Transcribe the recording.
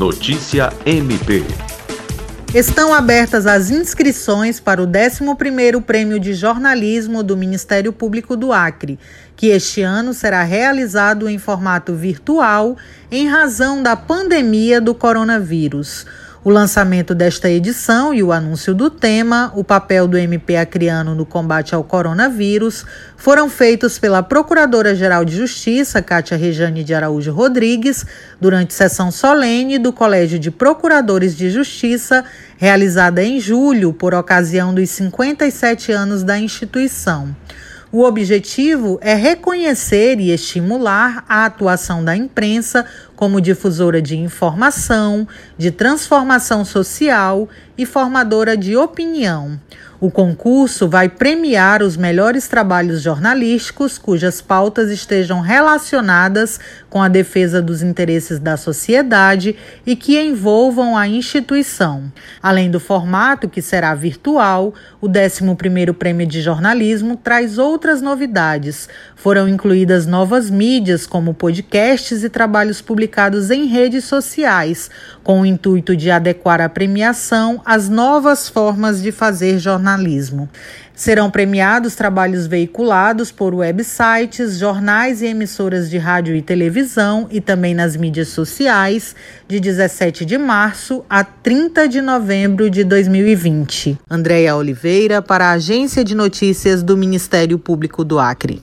Notícia MP. Estão abertas as inscrições para o 11º Prêmio de Jornalismo do Ministério Público do Acre, que este ano será realizado em formato virtual em razão da pandemia do coronavírus. O lançamento desta edição e o anúncio do tema, o papel do MP Acreano no combate ao coronavírus, foram feitos pela Procuradora-Geral de Justiça, Cátia Rejane de Araújo Rodrigues, durante sessão solene do Colégio de Procuradores de Justiça, realizada em julho por ocasião dos 57 anos da instituição. O objetivo é reconhecer e estimular a atuação da imprensa como difusora de informação, de transformação social e formadora de opinião. O concurso vai premiar os melhores trabalhos jornalísticos cujas pautas estejam relacionadas com a defesa dos interesses da sociedade e que envolvam a instituição. Além do formato, que será virtual, o 11º Prêmio de Jornalismo traz outras novidades. Foram incluídas novas mídias, como podcasts e trabalhos publicados em redes sociais, com o intuito de adequar a premiação às novas formas de fazer jornalismo. Serão premiados trabalhos veiculados por websites, jornais e emissoras de rádio e televisão e também nas mídias sociais de 17 de março a 30 de novembro de 2020. Andréia Oliveira para a Agência de Notícias do Ministério Público do Acre.